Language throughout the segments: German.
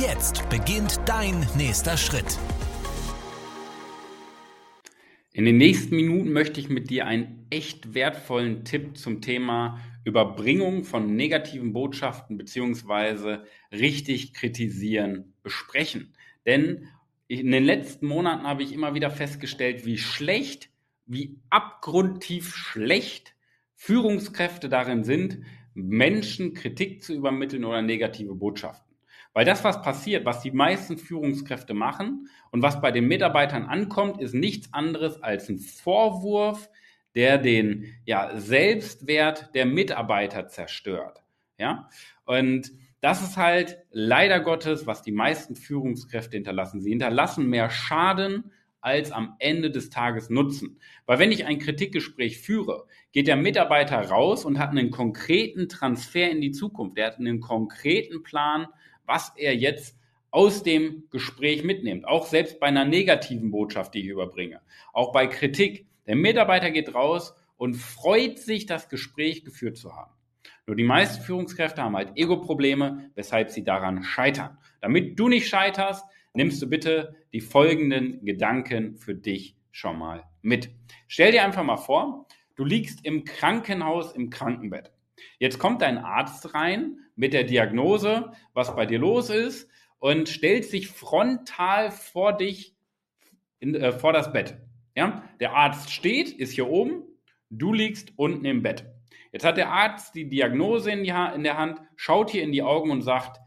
Jetzt beginnt dein nächster Schritt. In den nächsten Minuten möchte ich mit dir einen echt wertvollen Tipp zum Thema Überbringung von negativen Botschaften bzw. richtig kritisieren besprechen. Denn in den letzten Monaten habe ich immer wieder festgestellt, wie schlecht, wie abgrundtief schlecht Führungskräfte darin sind, Menschen Kritik zu übermitteln oder negative Botschaften. Weil das, was passiert, was die meisten Führungskräfte machen und was bei den Mitarbeitern ankommt, ist nichts anderes als ein Vorwurf, der den ja, Selbstwert der Mitarbeiter zerstört. Ja? Und das ist halt leider Gottes, was die meisten Führungskräfte hinterlassen. Sie hinterlassen mehr Schaden als am Ende des Tages Nutzen. Weil wenn ich ein Kritikgespräch führe, geht der Mitarbeiter raus und hat einen konkreten Transfer in die Zukunft. Er hat einen konkreten Plan, was er jetzt aus dem Gespräch mitnimmt. Auch selbst bei einer negativen Botschaft, die ich überbringe. Auch bei Kritik. Der Mitarbeiter geht raus und freut sich, das Gespräch geführt zu haben. Nur die meisten Führungskräfte haben halt Ego-Probleme, weshalb sie daran scheitern. Damit du nicht scheiterst, nimmst du bitte die folgenden Gedanken für dich schon mal mit. Stell dir einfach mal vor, du liegst im Krankenhaus im Krankenbett. Jetzt kommt dein Arzt rein mit der Diagnose, was bei dir los ist, und stellt sich frontal vor dich, in, äh, vor das Bett. Ja? Der Arzt steht, ist hier oben, du liegst unten im Bett. Jetzt hat der Arzt die Diagnose in, die in der Hand, schaut hier in die Augen und sagt,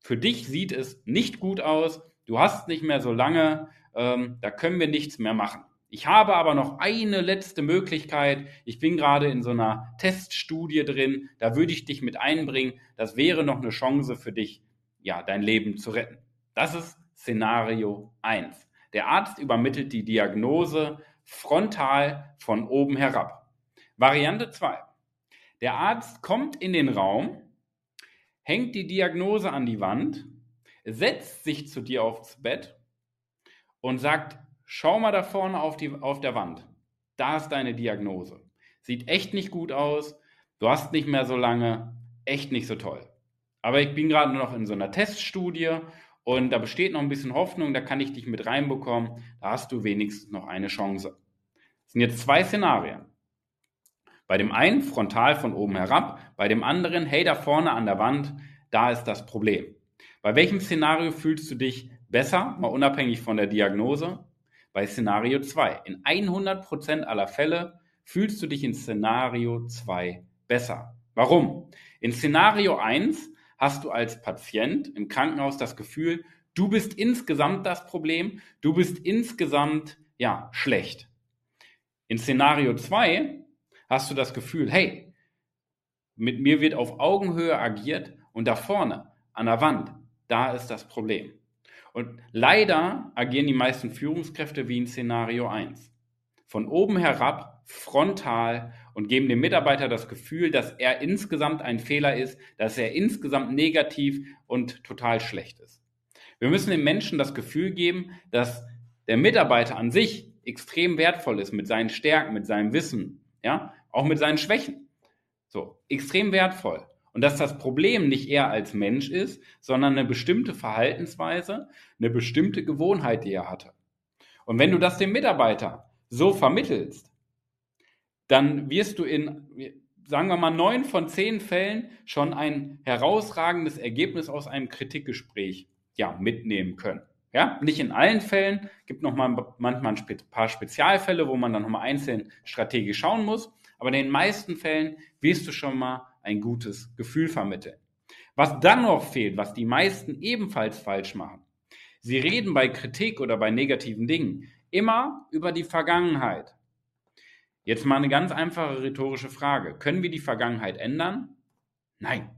für dich sieht es nicht gut aus, du hast nicht mehr so lange, ähm, da können wir nichts mehr machen. Ich habe aber noch eine letzte Möglichkeit. Ich bin gerade in so einer Teststudie drin. Da würde ich dich mit einbringen. Das wäre noch eine Chance für dich, ja, dein Leben zu retten. Das ist Szenario 1. Der Arzt übermittelt die Diagnose frontal von oben herab. Variante 2. Der Arzt kommt in den Raum, hängt die Diagnose an die Wand, setzt sich zu dir aufs Bett und sagt, Schau mal da vorne auf, die, auf der Wand. Da ist deine Diagnose. Sieht echt nicht gut aus. Du hast nicht mehr so lange. Echt nicht so toll. Aber ich bin gerade noch in so einer Teststudie und da besteht noch ein bisschen Hoffnung. Da kann ich dich mit reinbekommen. Da hast du wenigstens noch eine Chance. Das sind jetzt zwei Szenarien. Bei dem einen frontal von oben herab, bei dem anderen, hey, da vorne an der Wand, da ist das Problem. Bei welchem Szenario fühlst du dich besser, mal unabhängig von der Diagnose? bei Szenario 2. In 100% aller Fälle fühlst du dich in Szenario 2 besser. Warum? In Szenario 1 hast du als Patient im Krankenhaus das Gefühl, du bist insgesamt das Problem, du bist insgesamt ja schlecht. In Szenario 2 hast du das Gefühl, hey, mit mir wird auf Augenhöhe agiert und da vorne an der Wand, da ist das Problem. Und leider agieren die meisten Führungskräfte wie in Szenario 1. Von oben herab, frontal und geben dem Mitarbeiter das Gefühl, dass er insgesamt ein Fehler ist, dass er insgesamt negativ und total schlecht ist. Wir müssen den Menschen das Gefühl geben, dass der Mitarbeiter an sich extrem wertvoll ist mit seinen Stärken, mit seinem Wissen, ja, auch mit seinen Schwächen. So, extrem wertvoll. Und dass das Problem nicht er als Mensch ist, sondern eine bestimmte Verhaltensweise, eine bestimmte Gewohnheit, die er hatte. Und wenn du das dem Mitarbeiter so vermittelst, dann wirst du in, sagen wir mal, neun von zehn Fällen schon ein herausragendes Ergebnis aus einem Kritikgespräch ja, mitnehmen können. Ja, nicht in allen Fällen, gibt noch mal manchmal ein paar Spezialfälle, wo man dann nochmal einzeln strategisch schauen muss. Aber in den meisten Fällen wirst du schon mal ein gutes Gefühl vermitteln. Was dann noch fehlt, was die meisten ebenfalls falsch machen, sie reden bei Kritik oder bei negativen Dingen immer über die Vergangenheit. Jetzt mal eine ganz einfache rhetorische Frage. Können wir die Vergangenheit ändern? Nein.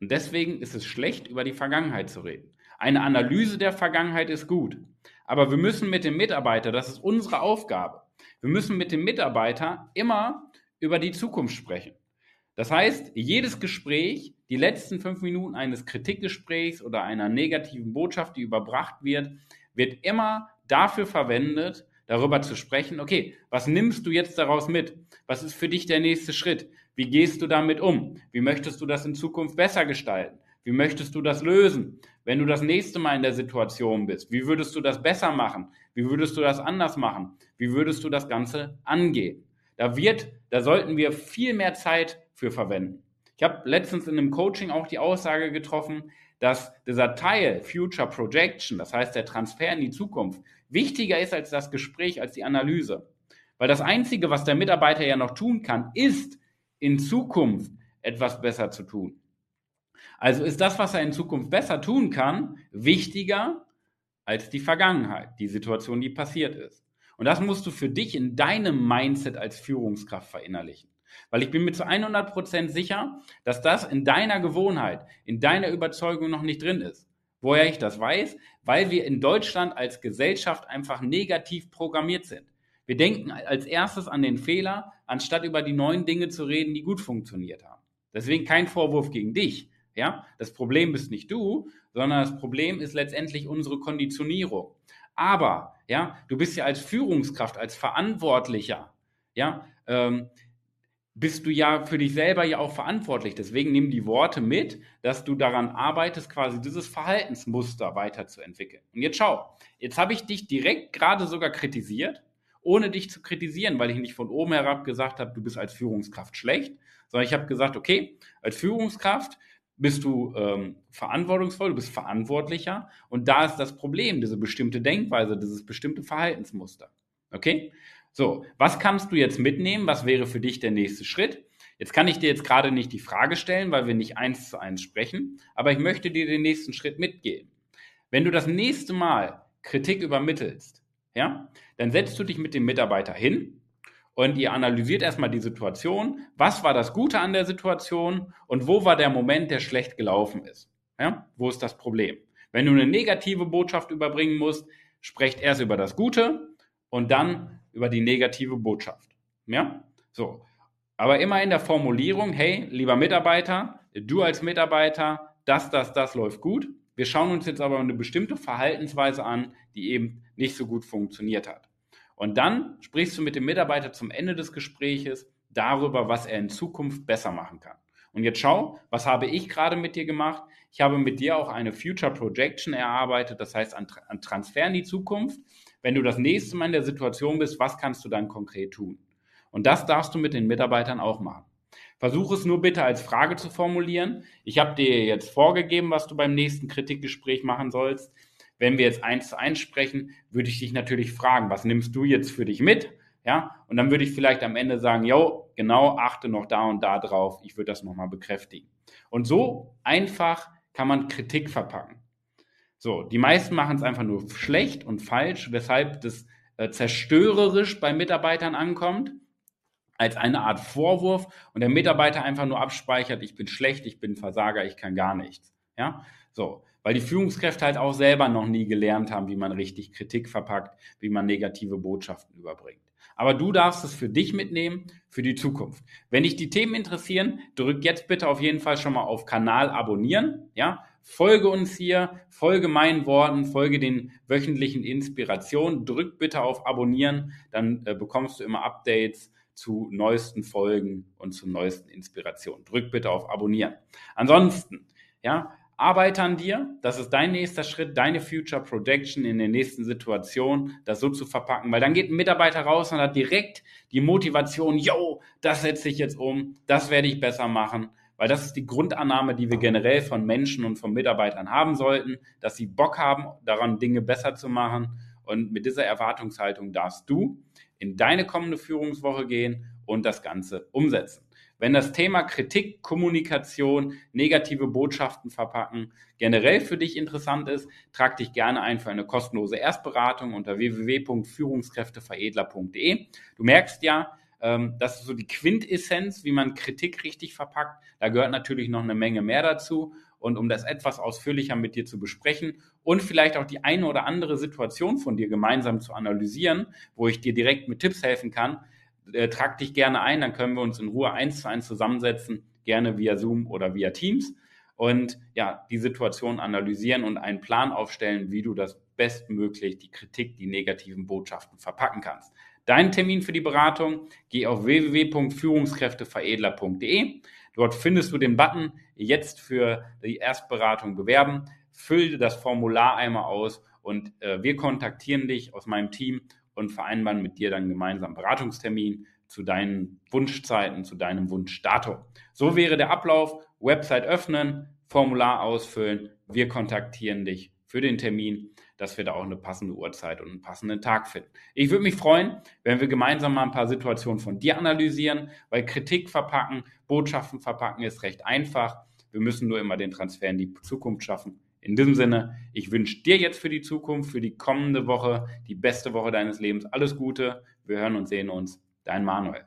Und deswegen ist es schlecht, über die Vergangenheit zu reden. Eine Analyse der Vergangenheit ist gut. Aber wir müssen mit dem Mitarbeiter, das ist unsere Aufgabe, wir müssen mit dem Mitarbeiter immer über die Zukunft sprechen. Das heißt, jedes Gespräch, die letzten fünf Minuten eines Kritikgesprächs oder einer negativen Botschaft, die überbracht wird, wird immer dafür verwendet, darüber zu sprechen, okay, was nimmst du jetzt daraus mit? Was ist für dich der nächste Schritt? Wie gehst du damit um? Wie möchtest du das in Zukunft besser gestalten? Wie möchtest du das lösen? Wenn du das nächste Mal in der Situation bist, wie würdest du das besser machen? Wie würdest du das anders machen? Wie würdest du das Ganze angehen? Da wird, da sollten wir viel mehr Zeit für verwenden. Ich habe letztens in einem Coaching auch die Aussage getroffen, dass dieser Teil Future Projection, das heißt der Transfer in die Zukunft, wichtiger ist als das Gespräch, als die Analyse. Weil das Einzige, was der Mitarbeiter ja noch tun kann, ist in Zukunft etwas besser zu tun. Also ist das, was er in Zukunft besser tun kann, wichtiger als die Vergangenheit, die Situation, die passiert ist. Und das musst du für dich in deinem Mindset als Führungskraft verinnerlichen. Weil ich bin mir zu 100% sicher, dass das in deiner Gewohnheit, in deiner Überzeugung noch nicht drin ist. Woher ich das weiß? Weil wir in Deutschland als Gesellschaft einfach negativ programmiert sind. Wir denken als erstes an den Fehler, anstatt über die neuen Dinge zu reden, die gut funktioniert haben. Deswegen kein Vorwurf gegen dich. Ja, das Problem bist nicht du, sondern das Problem ist letztendlich unsere Konditionierung. Aber, ja, du bist ja als Führungskraft, als Verantwortlicher, ja, ähm, bist du ja für dich selber ja auch verantwortlich. Deswegen nimm die Worte mit, dass du daran arbeitest, quasi dieses Verhaltensmuster weiterzuentwickeln. Und jetzt schau, jetzt habe ich dich direkt gerade sogar kritisiert, ohne dich zu kritisieren, weil ich nicht von oben herab gesagt habe, du bist als Führungskraft schlecht, sondern ich habe gesagt, okay, als Führungskraft bist du ähm, verantwortungsvoll, du bist verantwortlicher und da ist das Problem, diese bestimmte Denkweise, dieses bestimmte Verhaltensmuster. Okay? So, was kannst du jetzt mitnehmen? Was wäre für dich der nächste Schritt? Jetzt kann ich dir jetzt gerade nicht die Frage stellen, weil wir nicht eins zu eins sprechen, aber ich möchte dir den nächsten Schritt mitgeben. Wenn du das nächste Mal Kritik übermittelst, ja, dann setzt du dich mit dem Mitarbeiter hin und ihr analysiert erstmal die Situation. Was war das Gute an der Situation und wo war der Moment, der schlecht gelaufen ist? Ja, wo ist das Problem? Wenn du eine negative Botschaft überbringen musst, sprecht erst über das Gute und dann über die negative Botschaft. Ja? So. Aber immer in der Formulierung, hey, lieber Mitarbeiter, du als Mitarbeiter, das, das, das läuft gut. Wir schauen uns jetzt aber eine bestimmte Verhaltensweise an, die eben nicht so gut funktioniert hat. Und dann sprichst du mit dem Mitarbeiter zum Ende des Gespräches darüber, was er in Zukunft besser machen kann. Und jetzt schau, was habe ich gerade mit dir gemacht? Ich habe mit dir auch eine Future Projection erarbeitet, das heißt ein, Transfer in die Zukunft wenn du das nächste Mal in der Situation bist, was kannst du dann konkret tun? Und das darfst du mit den Mitarbeitern auch machen. Versuche es nur bitte als Frage zu formulieren. Ich habe dir jetzt vorgegeben, was du beim nächsten Kritikgespräch machen sollst. Wenn wir jetzt eins zu eins sprechen, würde ich dich natürlich fragen, was nimmst du jetzt für dich mit? Ja, und dann würde ich vielleicht am Ende sagen, yo, genau, achte noch da und da drauf. Ich würde das nochmal bekräftigen. Und so einfach kann man Kritik verpacken. So, die meisten machen es einfach nur schlecht und falsch, weshalb das äh, zerstörerisch bei Mitarbeitern ankommt, als eine Art Vorwurf und der Mitarbeiter einfach nur abspeichert, ich bin schlecht, ich bin Versager, ich kann gar nichts. Ja, so, weil die Führungskräfte halt auch selber noch nie gelernt haben, wie man richtig Kritik verpackt, wie man negative Botschaften überbringt. Aber du darfst es für dich mitnehmen, für die Zukunft. Wenn dich die Themen interessieren, drück jetzt bitte auf jeden Fall schon mal auf Kanal abonnieren, ja, Folge uns hier, folge meinen Worten, folge den wöchentlichen Inspirationen. Drück bitte auf Abonnieren, dann äh, bekommst du immer Updates zu neuesten Folgen und zu neuesten Inspirationen. Drück bitte auf Abonnieren. Ansonsten, ja, arbeite an dir. Das ist dein nächster Schritt, deine Future Projection in der nächsten Situation, das so zu verpacken, weil dann geht ein Mitarbeiter raus und hat direkt die Motivation, yo, das setze ich jetzt um, das werde ich besser machen. Weil das ist die Grundannahme, die wir generell von Menschen und von Mitarbeitern haben sollten, dass sie Bock haben, daran Dinge besser zu machen. Und mit dieser Erwartungshaltung darfst du in deine kommende Führungswoche gehen und das Ganze umsetzen. Wenn das Thema Kritik, Kommunikation, negative Botschaften verpacken generell für dich interessant ist, trag dich gerne ein für eine kostenlose Erstberatung unter www.führungskräfteveredler.de. Du merkst ja, Ähm, das ist so die Quintessenz, wie man Kritik richtig verpackt. Da gehört natürlich noch eine Menge mehr dazu. Und um das etwas ausführlicher mit dir zu besprechen und vielleicht auch die eine oder andere Situation von dir gemeinsam zu analysieren, wo ich dir direkt mit Tipps helfen kann, äh, trag dich gerne ein, dann können wir uns in Ruhe eins zu eins zusammensetzen, gerne via Zoom oder via Teams und ja, die Situation analysieren und einen Plan aufstellen, wie du das bestmöglich die Kritik, die negativen Botschaften verpacken kannst. Deinen Termin für die Beratung, geh auf www.führungskräfteveredler.de. Dort findest du den Button jetzt für die Erstberatung bewerben. Fülle das Formular einmal aus und äh, wir kontaktieren dich aus meinem Team und vereinbaren mit dir dann gemeinsam Beratungstermin zu deinen Wunschzeiten, zu deinem Wunschdatum. So wäre der Ablauf. Website öffnen, Formular ausfüllen. Wir kontaktieren dich für den Termin, dass wir da auch eine passende Uhrzeit und einen passenden Tag finden. Ich würde mich freuen, wenn wir gemeinsam mal ein paar Situationen von dir analysieren, weil Kritik verpacken, Botschaften verpacken ist recht einfach. Wir müssen nur immer den Transfer in die Zukunft schaffen. In diesem Sinne, ich wünsche dir jetzt für die Zukunft, für die kommende Woche, die beste Woche deines Lebens alles Gute. Wir hören und sehen uns. Dein Manuel.